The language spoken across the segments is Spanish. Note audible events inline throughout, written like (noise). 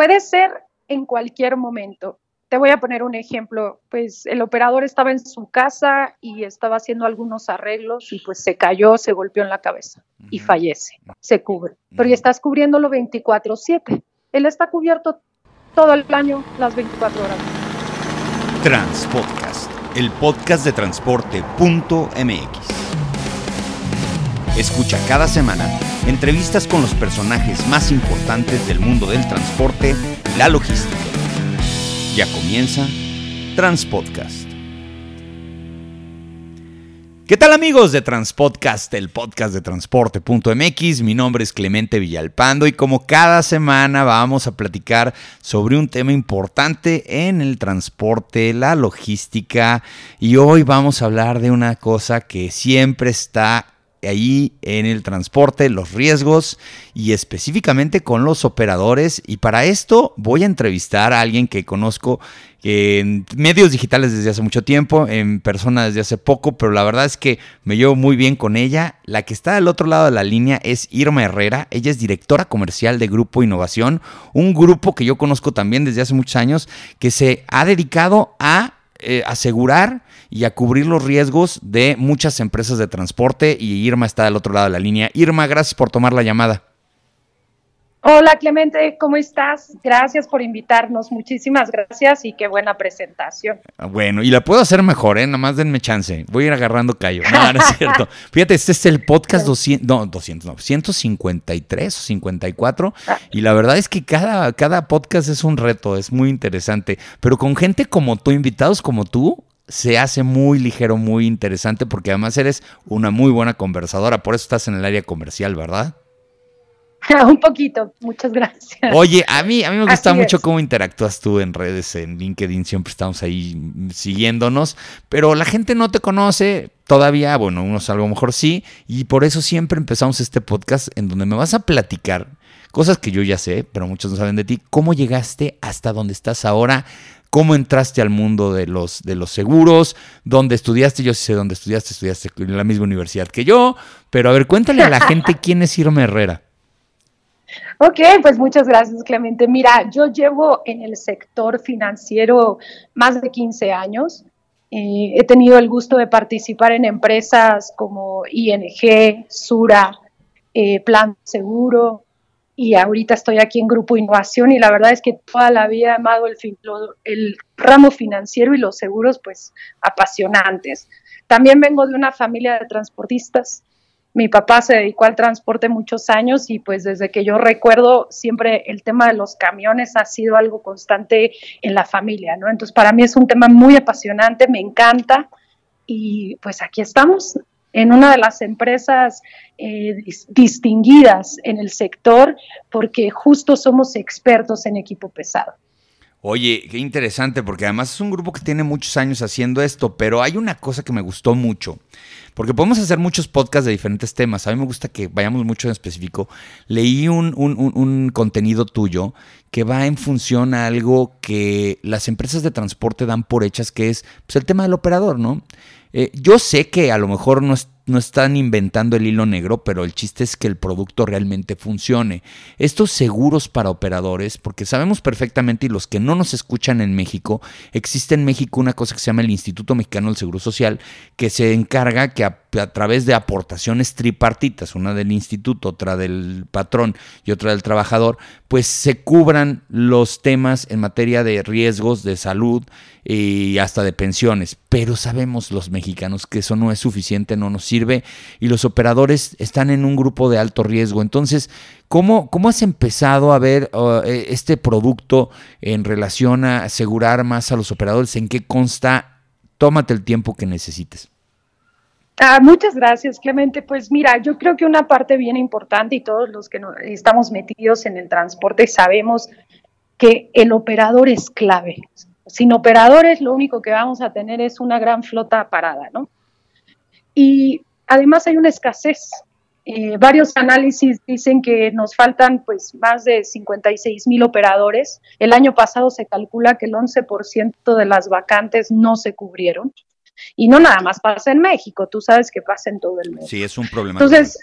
puede ser en cualquier momento. Te voy a poner un ejemplo, pues el operador estaba en su casa y estaba haciendo algunos arreglos y pues se cayó, se golpeó en la cabeza y fallece, se cubre. Pero ya estás cubriéndolo 24/7. Él está cubierto todo el año, las 24 horas. Transpodcast, el podcast de transporte.mx. Escucha cada semana entrevistas con los personajes más importantes del mundo del transporte la logística. Ya comienza Transpodcast. ¿Qué tal amigos de Transpodcast, el podcast de transporte.mx? Mi nombre es Clemente Villalpando y como cada semana vamos a platicar sobre un tema importante en el transporte, la logística y hoy vamos a hablar de una cosa que siempre está ahí en el transporte, los riesgos y específicamente con los operadores. Y para esto voy a entrevistar a alguien que conozco en medios digitales desde hace mucho tiempo, en persona desde hace poco, pero la verdad es que me llevo muy bien con ella. La que está al otro lado de la línea es Irma Herrera. Ella es directora comercial de Grupo Innovación, un grupo que yo conozco también desde hace muchos años que se ha dedicado a eh, asegurar y a cubrir los riesgos de muchas empresas de transporte y Irma está del otro lado de la línea. Irma, gracias por tomar la llamada. Hola Clemente, ¿cómo estás? Gracias por invitarnos, muchísimas gracias y qué buena presentación. Ah, bueno, y la puedo hacer mejor, ¿eh? Nada más denme chance, voy a ir agarrando callo. No, no es (laughs) cierto. Fíjate, este es el podcast 200, no, 200, no, 153 o 54 ah. y la verdad es que cada, cada podcast es un reto, es muy interesante, pero con gente como tú, invitados como tú, se hace muy ligero, muy interesante, porque además eres una muy buena conversadora, por eso estás en el área comercial, ¿verdad? (laughs) Un poquito, muchas gracias. Oye, a mí, a mí me gusta mucho cómo interactúas tú en redes, en LinkedIn, siempre estamos ahí siguiéndonos, pero la gente no te conoce todavía, bueno, unos a lo mejor sí, y por eso siempre empezamos este podcast en donde me vas a platicar cosas que yo ya sé, pero muchos no saben de ti, cómo llegaste hasta donde estás ahora, cómo entraste al mundo de los, de los seguros, dónde estudiaste, yo sí sé dónde estudiaste, estudiaste en la misma universidad que yo, pero a ver, cuéntale a la gente (laughs) quién es Irma Herrera. Ok, pues muchas gracias, Clemente. Mira, yo llevo en el sector financiero más de 15 años. Eh, he tenido el gusto de participar en empresas como ING, Sura, eh, Plan Seguro, y ahorita estoy aquí en Grupo Innovación y la verdad es que toda la vida he amado el, el ramo financiero y los seguros pues apasionantes. También vengo de una familia de transportistas. Mi papá se dedicó al transporte muchos años y pues desde que yo recuerdo siempre el tema de los camiones ha sido algo constante en la familia, ¿no? Entonces para mí es un tema muy apasionante, me encanta y pues aquí estamos en una de las empresas eh, distinguidas en el sector porque justo somos expertos en equipo pesado. Oye, qué interesante, porque además es un grupo que tiene muchos años haciendo esto, pero hay una cosa que me gustó mucho, porque podemos hacer muchos podcasts de diferentes temas. A mí me gusta que vayamos mucho en específico. Leí un, un contenido tuyo que va en función a algo que las empresas de transporte dan por hechas, que es pues, el tema del operador, ¿no? Eh, yo sé que a lo mejor no, no, están inventando el hilo negro, pero el chiste es que el producto realmente funcione. Estos seguros para operadores, porque sabemos perfectamente, y los que no nos escuchan en México, existe en México una cosa que se llama el Instituto Mexicano del Seguro Social, que se encarga que a, través de aportaciones tripartitas, una del instituto, otra del patrón y otra del trabajador, pues se cubran los temas en materia de riesgos de salud y hasta de pensiones. Pero sabemos los mexicanos que eso no es suficiente, no nos sirve y los operadores están en un grupo de alto riesgo. Entonces, ¿cómo, cómo has empezado a ver uh, e, este producto en relación a asegurar más a los operadores? ¿En qué consta? Tómate el tiempo que necesites. Ah, muchas gracias, Clemente. Pues mira, yo creo que una parte bien importante y todos los que estamos metidos en el transporte sabemos que el operador es clave. Sin operadores lo único que vamos a tener es una gran flota parada, ¿no? Y además hay una escasez. Eh, varios análisis dicen que nos faltan pues más de 56 mil operadores. El año pasado se calcula que el 11% de las vacantes no se cubrieron. Y no nada más pasa en México, tú sabes que pasa en todo el mundo. Sí, es un problema. Entonces,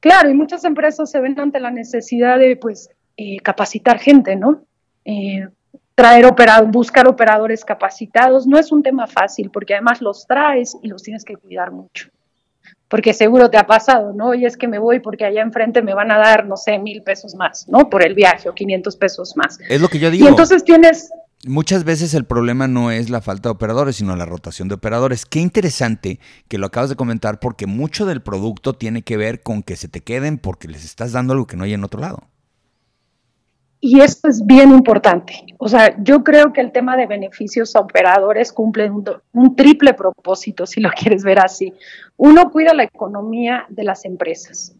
claro, y muchas empresas se ven ante la necesidad de, pues, eh, capacitar gente, ¿no? Eh, traer operadores, buscar operadores capacitados no es un tema fácil porque además los traes y los tienes que cuidar mucho. Porque seguro te ha pasado, ¿no? Y es que me voy porque allá enfrente me van a dar, no sé, mil pesos más, ¿no? Por el viaje o 500 pesos más. Es lo que yo digo. Y entonces tienes, Muchas veces el problema no es la falta de operadores, sino la rotación de operadores. Qué interesante que lo acabas de comentar porque mucho del producto tiene que ver con que se te queden porque les estás dando algo que no hay en otro lado. Y esto es bien importante. O sea, yo creo que el tema de beneficios a operadores cumple un, un, triple propósito, si lo (laughs) quieres ver así. Uno, cuida la economía de las empresas,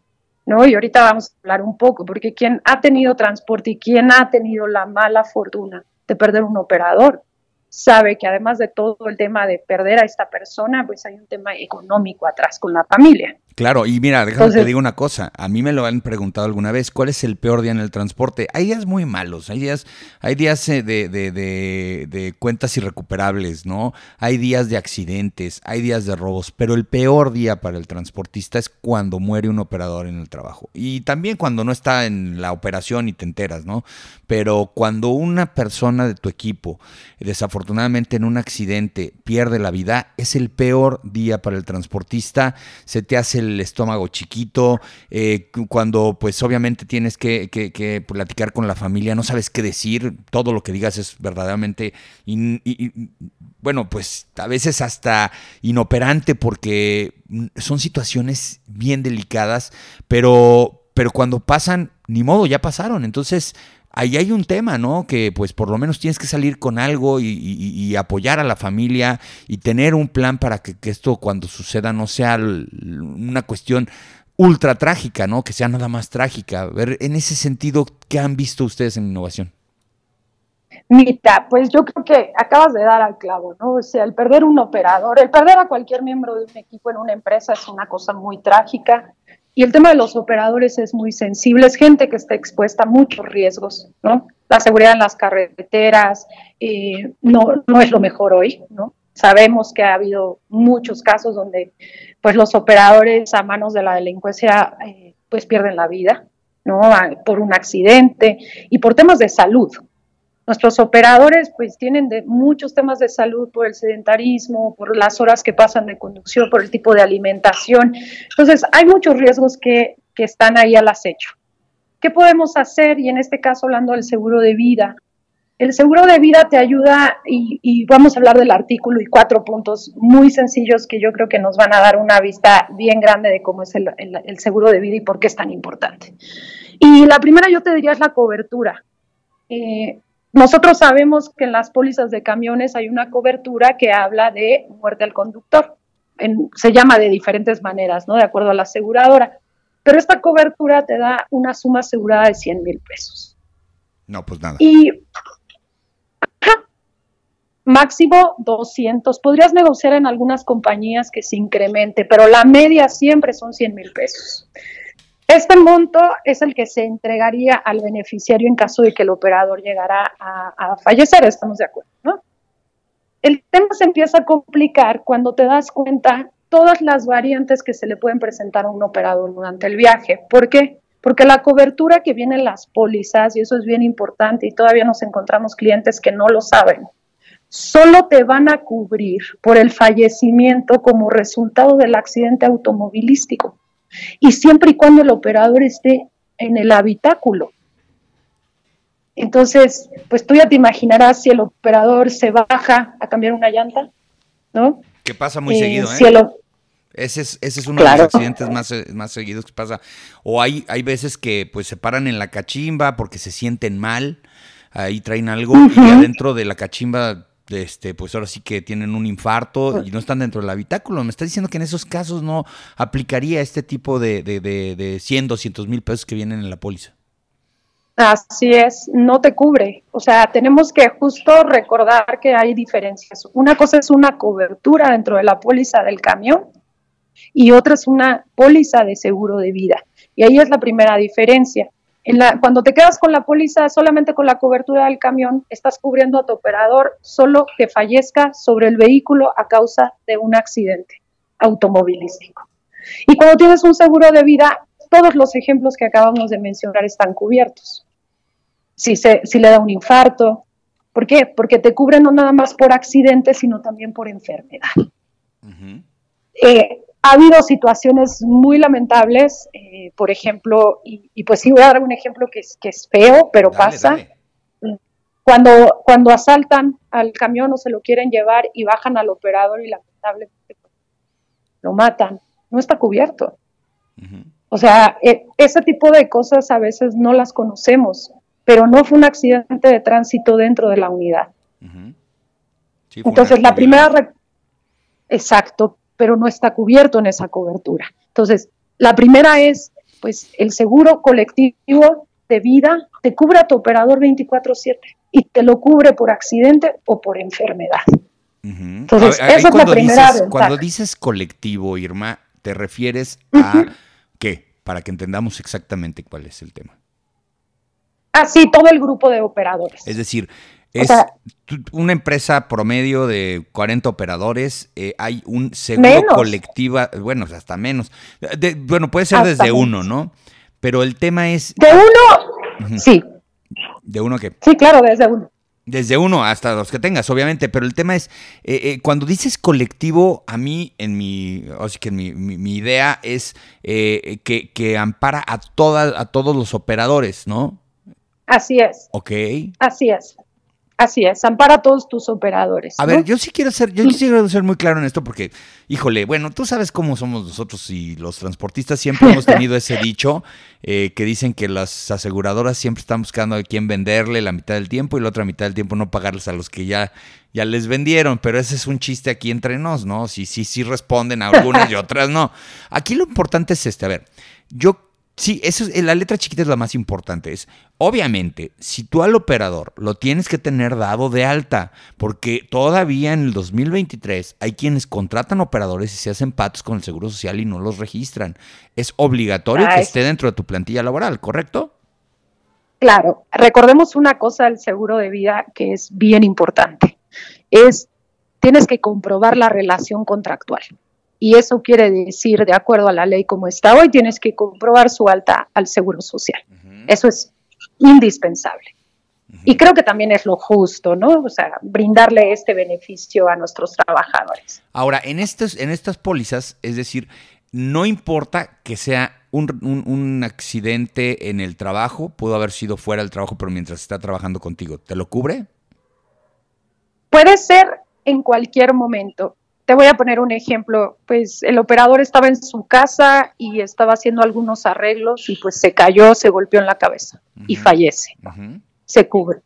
¿no? Y ahorita vamos a hablar un poco, porque quien ha tenido transporte y quien ha tenido la mala fortuna de perder un operador, sabe que además de todo el tema de perder a esta persona, pues hay un tema económico atrás con la familia. Claro, y mira, déjame te digo una cosa. A mí me lo han preguntado alguna vez, ¿cuál es el peor día en el transporte? Hay días muy malos, hay días, hay días eh, de, de, de, de, cuentas irrecuperables, ¿no? Hay días de accidentes, hay días de robos, pero el peor día para el transportista es cuando muere un operador en el trabajo. Y también cuando no está en la operación y te enteras, ¿no? Pero cuando una persona de tu equipo, desafortunadamente en un accidente, pierde la vida, es el peor día para el transportista, se te hace el estómago chiquito, eh, cuando pues obviamente tienes que, que, platicar con la familia, no sabes qué decir, todo lo que digas es verdaderamente, bueno, pues a veces hasta inoperante porque son situaciones bien delicadas, pero, pero cuando pasan, ni modo, ya pasaron, entonces ahí hay un tema, ¿no? Que pues por lo menos tienes que salir con algo y, apoyar a la familia y tener un plan para que, esto cuando suceda no sea una cuestión ultra trágica, ¿no? Que sea nada más trágica. A ver, en ese sentido, ¿qué han visto ustedes en innovación? Mita, pues yo creo que acabas de dar al clavo, ¿no? O sea, el perder un operador, el perder a cualquier miembro de un equipo en una empresa es una cosa muy trágica. Y el tema de los operadores es muy sensible, es gente que está expuesta a muchos riesgos, ¿no? La seguridad en las carreteras eh, no, es lo mejor hoy, ¿no? Sabemos que ha habido muchos casos donde pues los operadores a manos de la delincuencia eh, pues pierden la vida, ¿no? Por un accidente y por temas de salud, Nuestros operadores pues tienen de muchos temas de salud por el sedentarismo, por las horas que pasan de conducción, por el tipo de alimentación. Entonces hay muchos riesgos que, que están ahí al acecho. ¿Qué podemos hacer? Y en este caso hablando del seguro de vida. El seguro de vida te ayuda y, y, vamos a hablar del artículo y cuatro puntos muy sencillos que yo creo que nos van a dar una vista bien grande de cómo es el, el, el seguro de vida y por qué es tan importante. Y la primera yo te diría es la cobertura. Eh, nosotros sabemos que en las pólizas de camiones hay una cobertura que habla de muerte al conductor. se llama de diferentes maneras, ¿no? De acuerdo a la aseguradora. Pero esta cobertura te da una suma asegurada de 100 mil pesos. No, pues nada. Y máximo 200. Podrías negociar en algunas compañías que se incremente, pero la media siempre son 100 mil pesos. Este monto es el que se entregaría al beneficiario en caso de que el operador llegara a, fallecer, estamos de acuerdo, ¿no? El tema se empieza a complicar cuando te das cuenta todas las variantes que se le pueden presentar a un operador durante el viaje. ¿Por qué? Porque la cobertura que viene en las pólizas, y eso es bien importante, y todavía nos encontramos clientes que no lo saben, solo te van a cubrir por el fallecimiento como resultado del accidente automovilístico y siempre y cuando el operador esté en el habitáculo. Entonces, pues tú ya te imaginarás si el operador se baja a cambiar una llanta, ¿no? Que pasa muy eh, seguido, ¿eh? Ese es, ese es uno de los accidentes más, eh, más seguidos que pasa. O hay, hay veces que pues se paran en la cachimba porque se sienten mal, ahí traen algo y adentro de la cachimba este, pues ahora sí que tienen un infarto y no están dentro del habitáculo. Me está diciendo que en esos casos no aplicaría este tipo de, de, de, de 100, 200 mil pesos que vienen en la póliza. Así es, no te cubre. O sea, tenemos que justo recordar que hay diferencias. Una cosa es una cobertura dentro de la póliza del camión y otra es una póliza de seguro de vida. Y ahí es la primera diferencia cuando te quedas con la póliza solamente con la cobertura del camión, estás cubriendo a tu operador solo que fallezca sobre el vehículo a causa de un accidente automovilístico. Y cuando tienes un seguro de vida, todos los ejemplos que acabamos de mencionar están cubiertos. si, se, si le da un infarto. ¿Por qué? Porque te cubre no nada más por accidente, sino también por enfermedad. Eh, ha habido situaciones muy lamentables, eh, por ejemplo, y, pues sí voy a dar un ejemplo que es, que es feo, pero pasa. Cuando, cuando asaltan al camión o se lo quieren llevar y bajan al operador y lamentablemente lo matan, no está cubierto. O sea, e, ese tipo de cosas a veces no las conocemos, pero no fue un accidente de tránsito dentro de la unidad. Entonces, la primera... Exacto, pero no está cubierto en esa cobertura. Entonces, la primera es, pues, el seguro colectivo de vida te cubre a tu operador 24/7 y te lo cubre por accidente o por enfermedad. Entonces, esa es la primera dices, Cuando dices colectivo, Irma, ¿te refieres a qué? Para que entendamos exactamente cuál es el tema. Ah, sí, todo el grupo de operadores. Es decir, es una empresa promedio de 40 operadores, eh, hay un seguro colectivo, bueno, hasta menos. bueno, puede ser desde uno, ¿no? Pero el tema es... De uno, sí. ¿De uno qué? Sí, claro, desde uno. Desde uno hasta los que tengas, obviamente, pero el tema es, eh, eh, cuando dices colectivo, a mí, en mi, o sea, que mi, mi, idea es que, que, ampara a, toda, a todos los operadores, ¿no? Así es. Ok. Así es. Así es, ampara a todos tus operadores. A ver, yo sí quiero ser, yo (laughs) quiero ser muy claro en esto porque, híjole, bueno, tú sabes cómo somos nosotros y los transportistas siempre hemos tenido (laughs) ese dicho eh, que dicen que las aseguradoras siempre están buscando a quién venderle la mitad del tiempo y la otra mitad del tiempo no pagarles a los que ya, ya les vendieron, pero ese es un chiste aquí entre nos, ¿no? Sí, sí, sí responden a algunas y (laughs) otras no. Aquí lo importante es este, a ver, yo Sí, eso es, la letra chiquita es la más importante. Es, obviamente, si tú al operador lo tienes que tener dado de alta, porque todavía en el 2023 hay quienes contratan operadores y se hacen patos con el Seguro Social y no los registran. Es obligatorio que esté dentro de tu plantilla laboral, ¿correcto? Claro, recordemos una cosa del seguro de vida que es bien importante. Es, tienes que comprobar la relación contractual y eso quiere decir, de acuerdo a la ley como está hoy, tienes que comprobar su alta al Seguro Social. Eso es indispensable. Y creo que también es lo justo, ¿no? O sea, brindarle este beneficio a nuestros trabajadores. Ahora, en, estos, en estas pólizas, es decir, no importa que sea un, un, accidente en el trabajo, pudo haber sido fuera del trabajo, pero mientras está trabajando contigo, ¿te lo cubre? Puede ser en cualquier momento. Te voy a poner un ejemplo, pues el operador estaba en su casa y estaba haciendo algunos arreglos y pues se cayó, se golpeó en la cabeza y fallece. Se cubre.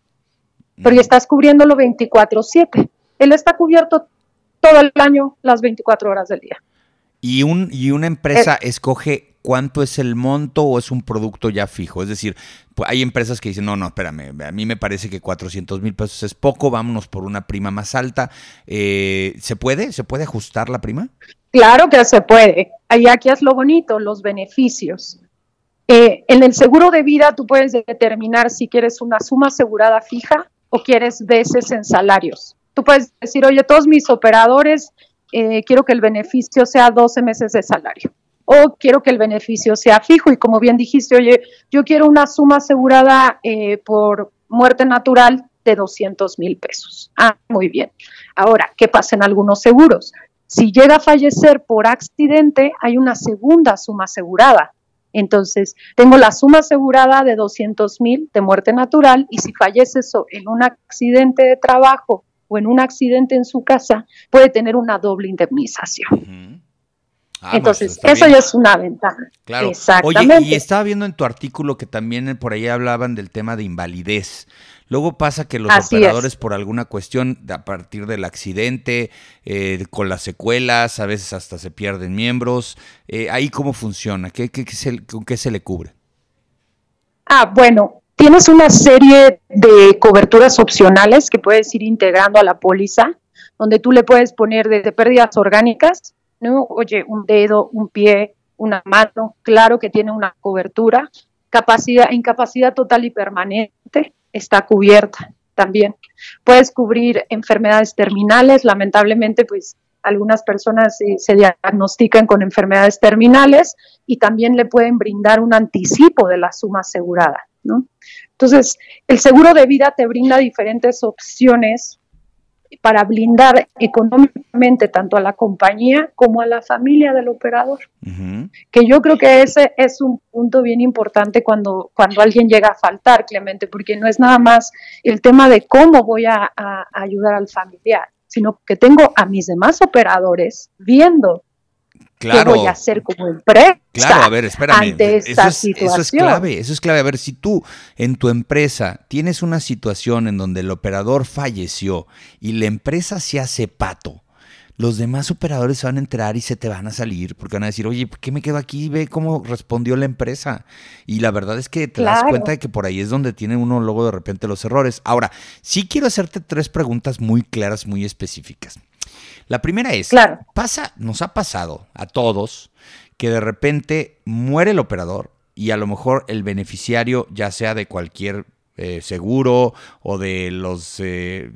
Pero ya estás cubriéndolo 24/7. Él está cubierto todo el año, las 24 horas del día. ¿Y, un, y una empresa eh, escoge cuánto es el monto o es un producto ya fijo? Es decir, hay empresas que dicen, no, no, espérame, a mí me parece que 400 mil pesos es poco, vámonos por una prima más alta. Eh, ¿Se puede? ¿Se puede ajustar la prima? Claro que se puede. Ahí aquí es lo bonito, los beneficios. Eh, en el seguro de vida tú puedes determinar si quieres una suma asegurada fija o quieres veces en salarios. Tú puedes decir, oye, todos mis operadores, eh, quiero que el beneficio sea 12 meses de salario o quiero que el beneficio sea fijo. Y como bien dijiste, oye, yo quiero una suma asegurada eh, por muerte natural de 200 mil pesos. Ah, muy bien. Ahora, ¿qué pasa en algunos seguros? Si llega a fallecer por accidente, hay una segunda suma asegurada. Entonces, tengo la suma asegurada de 200 mil de muerte natural y si fallece en un accidente de trabajo o en un accidente en su casa, puede tener una doble indemnización. Ah, Entonces, eso ya es una ventaja. Claro. Exactamente. Oye, y estaba viendo en tu artículo que también por ahí hablaban del tema de invalidez. Luego pasa que los operadores, por alguna cuestión, a partir del accidente, eh, con las secuelas, a veces hasta se pierden miembros. Eh, ¿Ahí cómo funciona? ¿Qué, qué, se, ¿Con qué se le cubre? Ah, bueno, tienes una serie de coberturas opcionales que puedes ir integrando a la póliza, donde tú le puedes poner desde pérdidas orgánicas ¿no? Oye, un dedo, un pie, una mano, claro que tiene una cobertura. Capacidad, incapacidad total y permanente está cubierta también. Puedes cubrir enfermedades terminales, lamentablemente, pues algunas personas se diagnostican con enfermedades terminales y también le pueden brindar un anticipo de la suma asegurada. ¿no? Entonces, el seguro de vida te brinda diferentes opciones para blindar económicamente tanto a la compañía como a la familia del operador. Que yo creo que ese es un punto bien importante cuando, cuando alguien llega a faltar, Clemente, porque no es nada más el tema de cómo voy a ayudar al familiar, sino que tengo a mis demás operadores viendo Claro. ¿Qué voy a hacer como empresa? Claro, a ver, espérame. eso, es, eso es clave, eso es clave. A ver, si tú en tu empresa tienes una situación en donde el operador falleció y la empresa se hace pato, los demás operadores van a enterar y se te van a salir porque van a decir, oye, ¿por qué me quedo aquí? Ve cómo respondió la empresa. Y la verdad es que te das cuenta de que por ahí es donde tiene uno luego de repente los errores. Ahora, sí quiero hacerte tres preguntas muy claras, muy específicas. La primera es, pasa, nos ha pasado a todos que de repente muere el operador y a lo mejor el beneficiario, ya sea de cualquier eh, seguro o de los eh,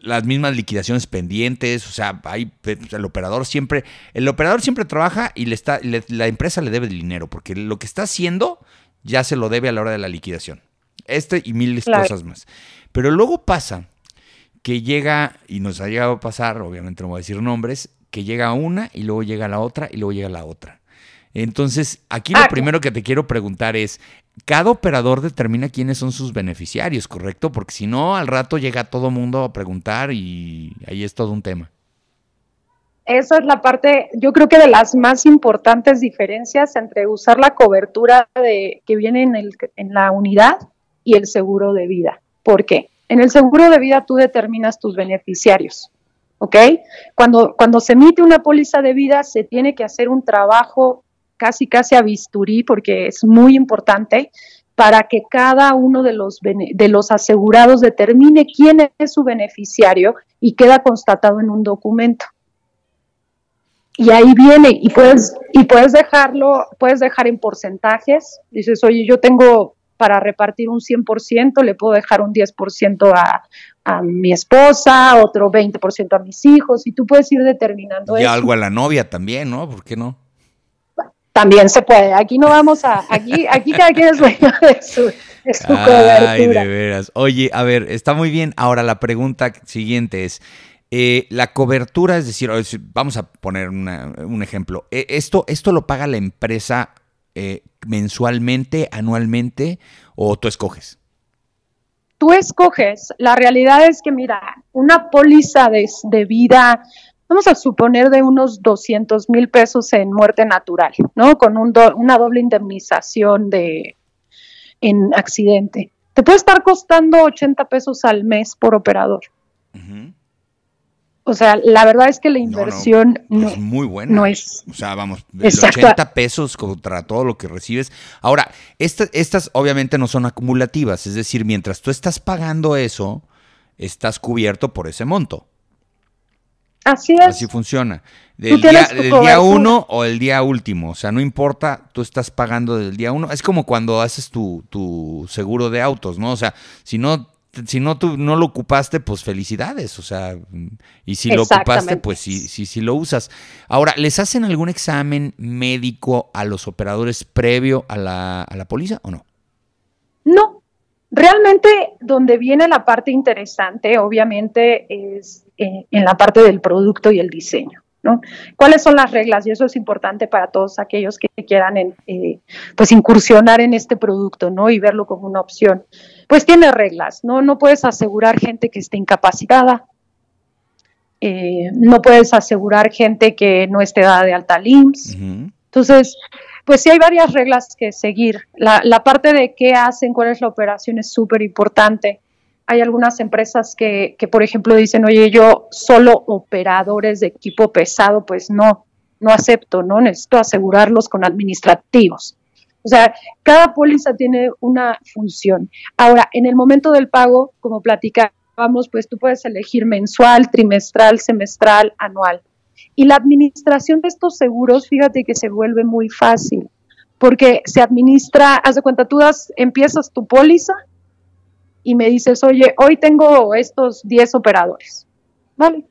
las mismas liquidaciones pendientes, o sea, hay el operador siempre el operador siempre trabaja y le está la empresa le debe dinero porque lo que está haciendo ya se lo debe a la hora de la liquidación. Este y miles de cosas más. Pero luego pasa que llega, y nos ha llegado a pasar, obviamente no voy a decir nombres, que llega una y luego llega la otra y luego llega la otra. Entonces, aquí lo ah, primero que te quiero preguntar es, cada operador determina quiénes son sus beneficiarios, ¿correcto? Porque si no, al rato llega todo mundo a preguntar y ahí es todo un tema. Esa es la parte, yo creo que de las más importantes diferencias entre usar la cobertura de, que viene en, el, en la unidad y el seguro de vida. ¿Por qué? En el seguro de vida tú determinas tus beneficiarios, ¿ok? Cuando, cuando se emite una póliza de vida se tiene que hacer un trabajo casi casi a bisturí porque es muy importante para que cada uno de los, de los asegurados determine quién es su beneficiario y queda constatado en un documento. Y ahí viene, y puedes, y puedes dejarlo, puedes dejar en porcentajes. Dices, oye, yo tengo para repartir un 100%, le puedo dejar un 10% a, a mi esposa, otro 20% a mis hijos, y tú puedes ir determinando y algo a la novia también, ¿no? ¿Por qué no? También se puede. Aquí no vamos a, aquí, aquí cada quien es dueño de su, cobertura. Ay, de veras. Oye, a ver, está muy bien. Ahora la pregunta siguiente es, eh, la cobertura, es decir, vamos a poner un ejemplo. Eh, esto, ¿Esto lo paga la empresa eh, mensualmente, anualmente o tú escoges? Tú escoges. La realidad es que, mira, una póliza de, vida, vamos a suponer de unos 200 mil pesos en muerte natural, ¿no? Con una doble indemnización de, en accidente. Te puede estar costando 80 pesos al mes por operador. O sea, la verdad es que la inversión no, es muy buena. No es. O sea, vamos, 80 pesos contra todo lo que recibes. Ahora, estas obviamente no son acumulativas, es decir, mientras tú estás pagando eso, estás cubierto por ese monto. Así es. Así funciona. Del día, día uno o el día último. O sea, no importa, tú estás pagando del día uno. Es como cuando haces tu, tu seguro de autos, ¿no? O sea, si no si no tú no lo ocupaste, pues felicidades, o sea, y si lo ocupaste, pues sí, sí, sí lo usas. Ahora, ¿les hacen algún examen médico a los operadores previo a la, a la póliza o no? No, realmente donde viene la parte interesante, obviamente, es eh, en la parte del producto y el diseño. ¿no? ¿Cuáles son las reglas? Y eso es importante para todos aquellos que quieran eh, pues incursionar en este producto, ¿no? Y verlo como una opción pues tiene reglas, ¿no? No puedes asegurar gente que esté incapacitada, eh, no puedes asegurar gente que no esté dada de alta LIMS. Entonces, pues sí hay varias reglas que seguir. La, parte de qué hacen, cuál es la operación es súper importante. Hay algunas empresas que, que, por ejemplo, dicen, oye, yo solo operadores de equipo pesado, pues no, no acepto, ¿no? Necesito asegurarlos con administrativos. O sea, cada póliza tiene una función. Ahora, en el momento del pago, como platicábamos, pues tú puedes elegir mensual, trimestral, semestral, anual. Y la administración de estos seguros, fíjate que se vuelve muy fácil, porque se administra, haz de cuenta, tú das, empiezas tu póliza y me dices, oye, hoy tengo estos 10 operadores, ¿vale?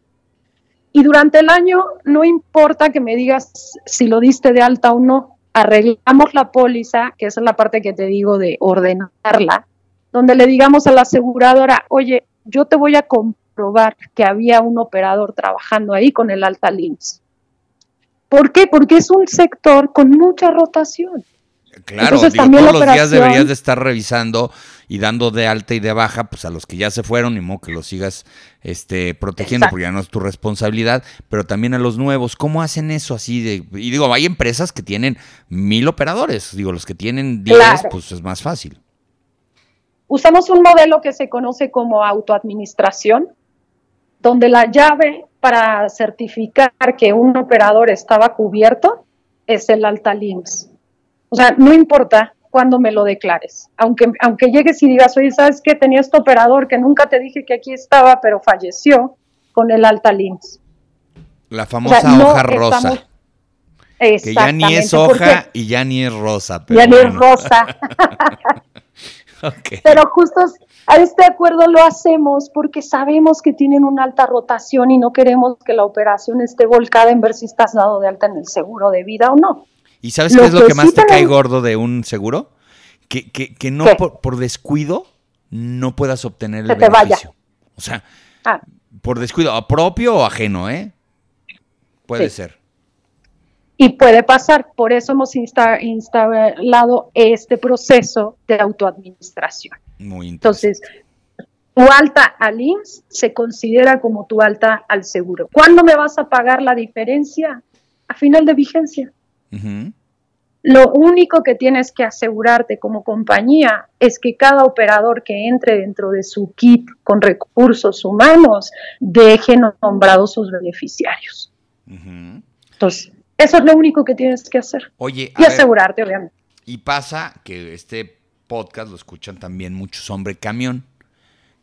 Y durante el año no importa que me digas si lo diste de alta o no, arreglamos la póliza, que esa es la parte que te digo de ordenarla, donde le digamos a la aseguradora, oye, yo te voy a comprobar que había un operador trabajando ahí con el alta LIMS. ¿Por qué? Porque es un sector con mucha rotación. Claro, digo, todos los días deberías de estar revisando y dando de alta y de baja, pues a los que ya se fueron, y modo que los sigas este, protegiendo, porque ya no es tu responsabilidad, pero también a los nuevos. ¿Cómo hacen eso así de? Y digo, hay empresas que tienen mil operadores, digo, los que tienen diez, pues es más fácil. Usamos un modelo que se conoce como autoadministración, donde la llave para certificar que un operador estaba cubierto es el alta LIMS. O sea, no importa cuándo me lo declares. Aunque, aunque llegues y digas, oye, ¿sabes qué? Tenía este operador que nunca te dije que aquí estaba, pero falleció con el alta LIMS. La famosa hoja rosa. Que ya ni es hoja y ya ni es rosa. ya ni es rosa. (laughs) Pero justo a este acuerdo lo hacemos porque sabemos que tienen una alta rotación y no queremos que la operación esté volcada en ver si estás dado de alta en el seguro de vida o no. ¿Y sabes qué es lo que, más te cae gordo de un seguro? Que, que, no por, descuido no puedas obtener el beneficio. O sea, ah. por descuido, propio o ajeno, ¿eh? Puede ser. Y puede pasar, por eso hemos instalado este proceso de autoadministración. Muy Entonces, tu alta al IMSS se considera como tu alta al seguro. ¿Cuándo me vas a pagar la diferencia? A final de vigencia. Lo único que tienes que asegurarte como compañía es que cada operador que entre dentro de su kit con recursos humanos deje nombrados sus beneficiarios. Entonces, eso es lo único que tienes que hacer. Oye, y asegurarte, obviamente. Y pasa que este podcast lo escuchan también muchos hombres camión.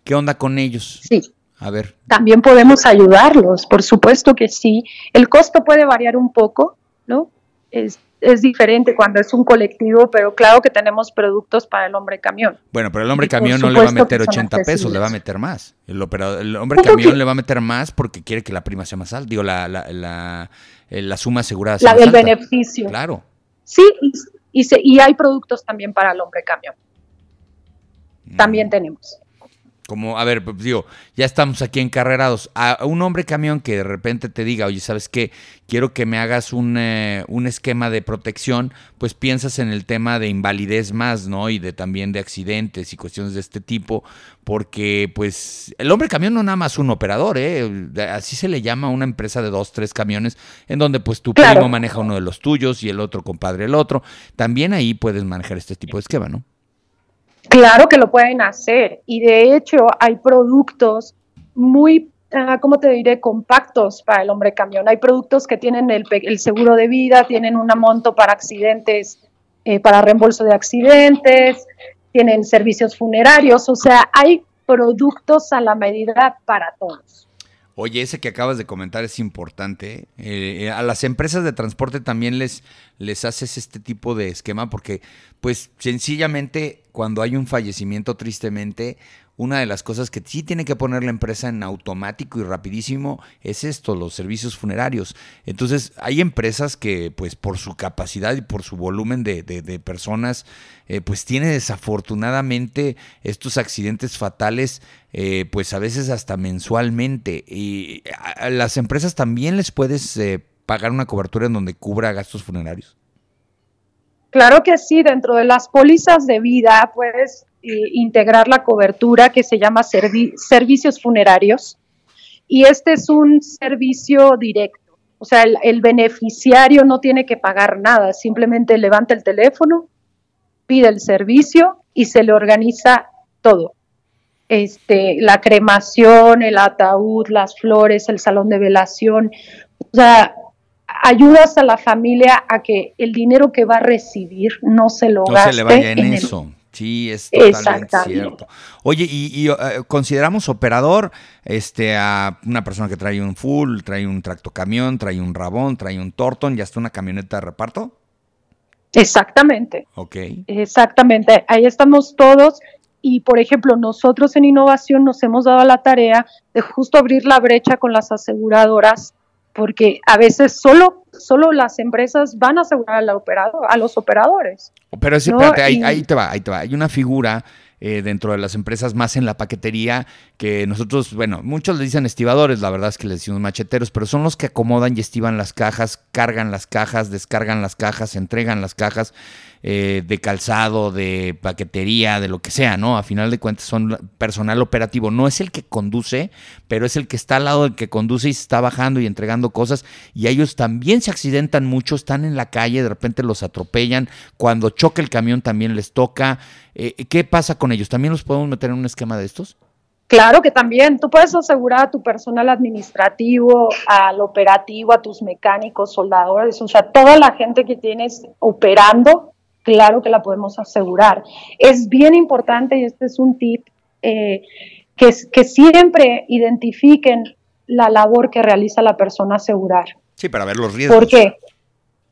¿Qué onda con ellos? Sí. A ver. También podemos ayudarlos, por supuesto que sí. El costo puede variar un poco, ¿no? Es, es diferente cuando es un colectivo, pero claro que tenemos productos para el hombre camión. Bueno, pero el hombre camión no le va a meter 80 pesos, le va a meter más. El, operador, el hombre camión le va a meter más porque quiere que la prima sea más alta, digo, la, la, la, eh, la suma asegurada sea la, El beneficio. Claro. Sí, y, y, y, hay productos también para el hombre camión. También mm. tenemos. Como, a ver, pues, digo, ya estamos aquí encarrerados. A un hombre camión que de repente te diga, oye, ¿sabes qué? Quiero que me hagas un, eh, un, esquema de protección, pues piensas en el tema de invalidez más, ¿no? Y de también de accidentes y cuestiones de este tipo, porque pues el hombre camión no nada más un operador, ¿eh? Así se le llama a una empresa de dos, tres camiones, en donde pues tu primo maneja uno de los tuyos y el otro compadre el otro. También ahí puedes manejar este tipo de esquema, ¿no? Claro que lo pueden hacer y de hecho hay productos muy, uh, ¿cómo te diré?, compactos para el hombre camión. Hay productos que tienen el, seguro de vida, tienen un monto para accidentes, eh, para reembolso de accidentes, tienen servicios funerarios, o sea, hay productos a la medida para todos. Oye, ese que acabas de comentar es importante. Eh, eh, a las empresas de transporte también les, les haces este tipo de esquema porque, pues, sencillamente, cuando hay un fallecimiento, tristemente, una de las cosas que sí tiene que poner la empresa en automático y rapidísimo es esto, los servicios funerarios. Entonces, hay empresas que, pues, por su capacidad y por su volumen de, personas, eh, pues tiene desafortunadamente estos accidentes fatales, eh, pues a veces hasta mensualmente. Y a las empresas también les puedes eh, pagar una cobertura en donde cubra gastos funerarios. Claro que sí, dentro de las pólizas de vida puedes integrar la cobertura que se llama servicios funerarios y este es un servicio directo. O sea, el, beneficiario no tiene que pagar nada, simplemente levanta el teléfono, pide el servicio y se le organiza todo. Este, la cremación, el ataúd, las flores, el salón de velación. O sea, ayudas a la familia a que el dinero que va a recibir no se lo gaste. No se le vaya en, eso. Sí, es totalmente cierto. Oye, y, eh, consideramos operador este, a una persona que trae un full, trae un tractocamión, trae un rabón, trae un torton y hasta una camioneta de reparto. Exactamente. Ok. Exactamente. Ahí estamos todos. Y, por ejemplo, nosotros en innovación nos hemos dado la tarea de justo abrir la brecha con las aseguradoras, porque a veces solo solo las empresas van a asegurar al operador, a los operadores. Pero espérate, ahí, te va, ahí te va. Hay una figura eh, dentro de las empresas más en la paquetería que nosotros, bueno, muchos le dicen estibadores, la verdad es que les decimos macheteros, pero son los que acomodan y estiban las cajas, cargan las cajas, descargan las cajas, entregan las cajas. Eh, de calzado, de paquetería, de lo que sea, ¿no? A final de cuentas son personal operativo. No es el que conduce, pero es el que está al lado del que conduce y se está bajando y entregando cosas. Y ellos también se accidentan mucho, están en la calle, de repente los atropellan. Cuando choca el camión también les toca. Eh, ¿Qué pasa con ellos? ¿También los podemos meter en un esquema de estos? Claro que también, tú puedes asegurar a tu personal administrativo, al operativo, a tus mecánicos, soldadores, o sea, toda la gente que tienes operando claro que la podemos asegurar. Es bien importante, y este es un tip, eh, que, que siempre identifiquen la labor que realiza la persona asegurar. Sí, para ver los riesgos. ¿Por qué?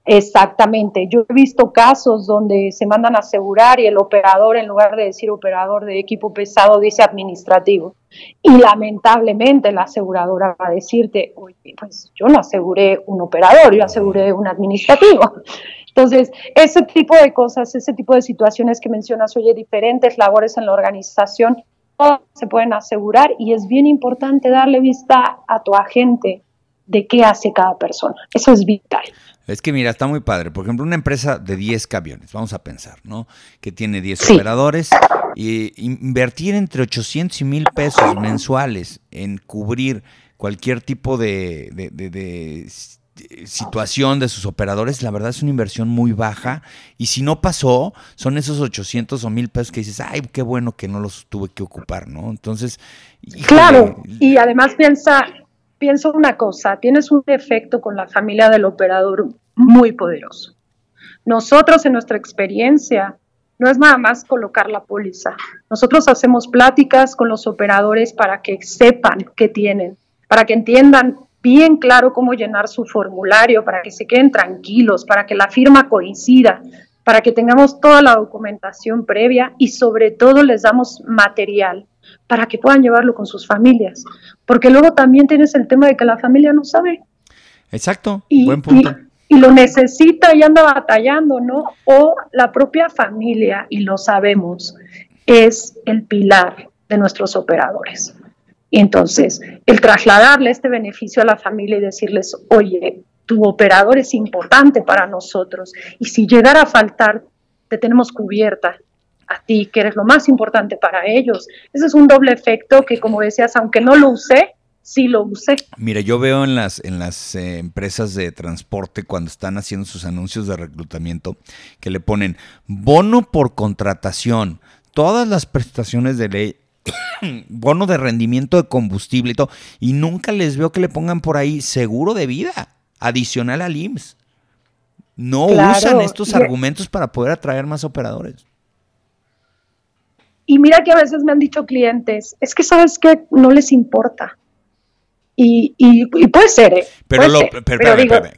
Exactamente. Yo he visto casos donde se mandan a asegurar y el operador, en lugar de decir operador de equipo pesado, dice administrativo. Y lamentablemente la aseguradora va a decirte, oye, pues yo no aseguré un operador, yo aseguré un administrativo. Entonces, ese tipo de cosas, ese tipo de situaciones que mencionas, oye, diferentes labores en la organización, se pueden asegurar y es bien importante darle vista a tu agente de qué hace cada persona. Eso es vital. Es que mira, está muy padre. Por ejemplo, una empresa de 10 camiones, vamos a pensar, ¿no? Que tiene 10 operadores y invertir entre 800 y 1000 pesos mensuales en cubrir cualquier tipo de situación de sus operadores, la verdad es una inversión muy baja. Y si no pasó, son esos 800 o 1000 pesos que dices, ay, qué bueno que no los tuve que ocupar, ¿no? Entonces. Claro, y además piensa, piensa una cosa: tienes un efecto con la familia del operador muy poderoso. Nosotros, en nuestra experiencia, no es nada más colocar la póliza. Nosotros hacemos pláticas con los operadores para que sepan qué tienen, para que entiendan bien claro cómo llenar su formulario para que se queden tranquilos, para que la firma coincida, para que tengamos toda la documentación previa y sobre todo les damos material para que puedan llevarlo con sus familias. Porque luego también tienes el tema de que la familia no sabe. Exacto, buen punto. Y, y lo necesita y anda batallando, ¿no? O la propia familia, y lo sabemos, es el pilar de nuestros operadores. Y entonces, el trasladarle este beneficio a la familia y decirles, oye, tu operador es importante para nosotros y si llegara a faltar, te tenemos cubierta a ti, que eres lo más importante para ellos. Ese es un doble efecto que, como decías, aunque no lo usé, sí lo usé. Mira, yo veo en las, en las eh, empresas de transporte cuando están haciendo sus anuncios de reclutamiento que le ponen bono por contratación, todas las prestaciones de ley (coughs) bono de rendimiento de combustible y todo. Y nunca les veo que le pongan por ahí seguro de vida adicional al IMSS. No usan estos argumentos para poder atraer más operadores. Y mira que a veces me han dicho clientes, es que sabes que no les importa. Y, y, puede ser, ¿eh? Pero, lo,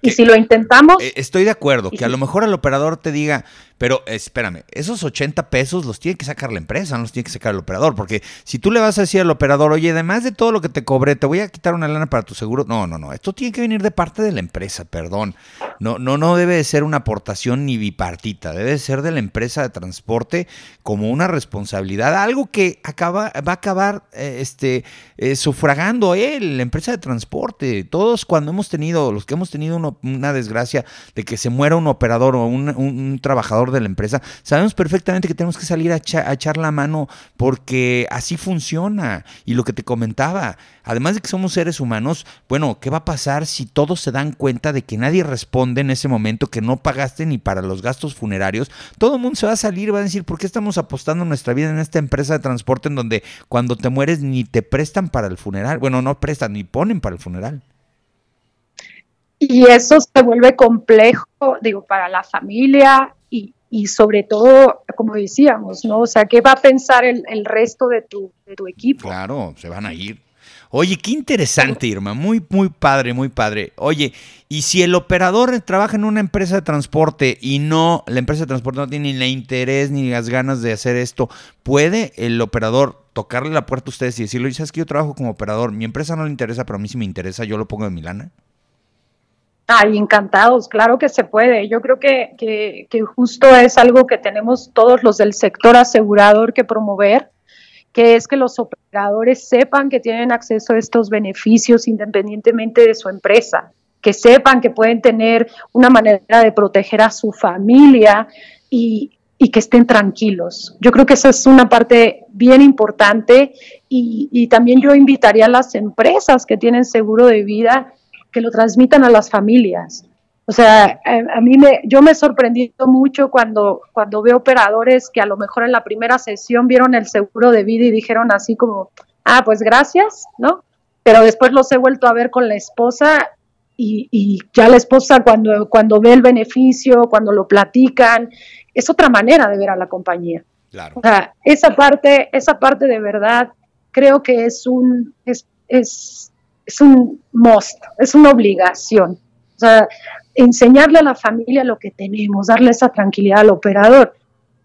y si lo intentamos... Eh, estoy de acuerdo, que a lo mejor el operador te diga, pero espérame, esos 80 pesos los tiene que sacar la empresa, no los tiene que sacar el operador. Porque si tú le vas a decir al operador, oye, además de todo lo que te cobré, te voy a quitar una lana para tu seguro. No, no, no. Esto tiene que venir de parte de la empresa, perdón. No, no, no debe de ser una aportación ni bipartita. Debe ser de la empresa de transporte como una responsabilidad. Algo que acaba, va a acabar eh, este, eh, sufragando él, la empresa de transporte. Todos cuando hemos tenido, los que hemos tenido una desgracia de que se muera un operador o un trabajador de la empresa, sabemos perfectamente que tenemos que salir a, echar la mano porque así funciona. Y lo que te comentaba, además de que somos seres humanos, bueno, ¿qué va a pasar si todos se dan cuenta de que nadie responde en ese momento, que no pagaste ni para los gastos funerarios? Todo el mundo se va a salir, va a decir, ¿por qué estamos apostando nuestra vida en esta empresa de transporte en donde cuando te mueres ni te prestan para el funeral? Bueno, no prestan ni ponen para el funeral. Y eso se vuelve complejo, digo, para la familia y, sobre todo, como decíamos, ¿no? O sea, ¿qué va a pensar el, resto de tu, de tu equipo? Claro, se van a ir. Oye, qué interesante, Irma. Muy, muy padre, muy padre. Oye, y si el operador trabaja en una empresa de transporte y no, la empresa de transporte no tiene ni el interés ni las ganas de hacer esto, ¿puede el operador tocarle la puerta a ustedes y decirle, ¿sabes que yo trabajo como operador? Mi empresa no le interesa, pero a mí sí me interesa, yo lo pongo en mi lana? Ay, encantados, claro que se puede. Yo creo que, que, justo es algo que tenemos todos los del sector asegurador que promover, que es que los operadores sepan que tienen acceso a estos beneficios independientemente de su empresa, que sepan que pueden tener una manera de proteger a su familia y, y que estén tranquilos. Yo creo que esa es una parte bien importante y, y, también yo invitaría a las empresas que tienen seguro de vida que lo transmitan a las familias. O sea, a, mí me, yo me he sorprendido mucho cuando, cuando veo operadores que a lo mejor en la primera sesión vieron el seguro de vida y dijeron así como, ah, pues gracias, ¿no? Pero después los he vuelto a ver con la esposa y, y, ya la esposa cuando, cuando ve el beneficio, cuando lo platican, es otra manera de ver a la compañía. Claro. O sea, esa parte, esa parte de verdad creo que es un, es, es es un must, es una obligación. O sea, enseñarle a la familia lo que tenemos, darle esa tranquilidad al operador.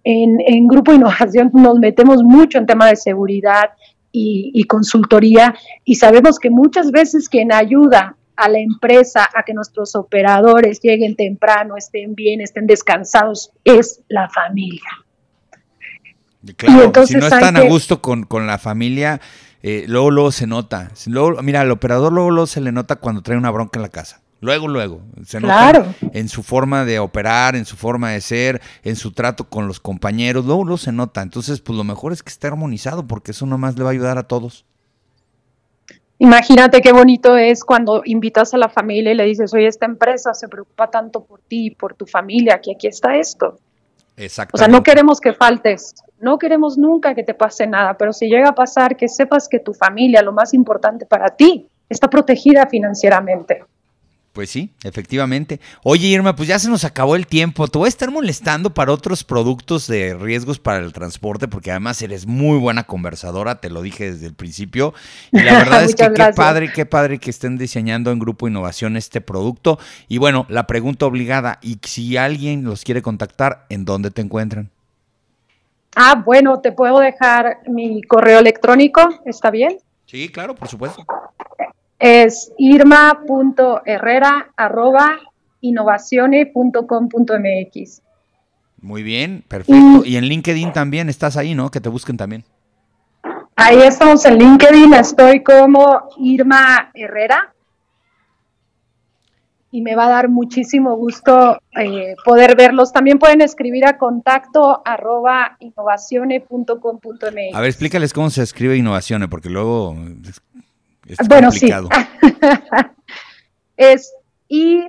En, en Grupo Innovación nos metemos mucho en tema de seguridad y, y consultoría y sabemos que muchas veces quien ayuda a la empresa a que nuestros operadores lleguen temprano, estén bien, estén descansados, es la familia. Claro, si no están a gusto con, con la familia, eh, luego, luego se nota. Luego, mira, al operador luego, luego se le nota cuando trae una bronca en la casa. Luego, luego. Se nota en su forma de operar, en su forma de ser, en su trato con los compañeros. Luego, luego se nota. Entonces, pues lo mejor es que esté armonizado porque eso nomás le va a ayudar a todos. Imagínate qué bonito es cuando invitas a la familia y le dices, oye, esta empresa se preocupa tanto por ti, por tu familia, que aquí está esto. O sea, no queremos que faltes, no queremos nunca que te pase nada, pero si llega a pasar, que sepas que tu familia, lo más importante para ti, está protegida financieramente. Pues sí, efectivamente. Oye, Irma, pues ya se nos acabó el tiempo. Te voy a estar molestando para otros productos de riesgos para el transporte, porque además eres muy buena conversadora, te lo dije desde el principio. Y la (laughs) verdad es que qué padre, qué padre que estén diseñando en Grupo Innovación este producto. Y bueno, la pregunta obligada, y si alguien los quiere contactar, ¿en dónde te encuentran? Ah, bueno, te puedo dejar mi correo electrónico, ¿está bien? Sí, claro, por supuesto es irma.herrera.innovacione.com.mx. Muy bien, perfecto. Y, en LinkedIn también estás ahí, ¿no? Que te busquen también. Ahí estamos en LinkedIn, estoy como Irma Herrera. Y me va a dar muchísimo gusto eh, poder verlos. También pueden escribir a contacto arroba innovacione.com.mx. A ver, explícales cómo se escribe innovacione, porque luego bueno, sí. (laughs) es I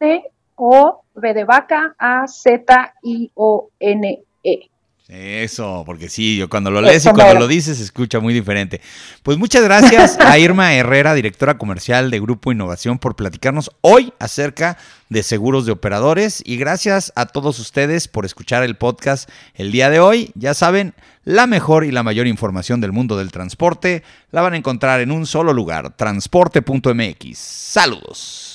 N O V de vaca A Z I O N E. Eso, porque sí, yo cuando lo lees y cuando lo dices se escucha muy diferente. Pues muchas gracias a Irma Herrera, directora comercial de Grupo Innovación, por platicarnos hoy acerca de seguros de operadores y gracias a todos ustedes por escuchar el podcast el día de hoy. Ya saben, la mejor y la mayor información del mundo del transporte la van a encontrar en un solo lugar, transporte.mx. Saludos.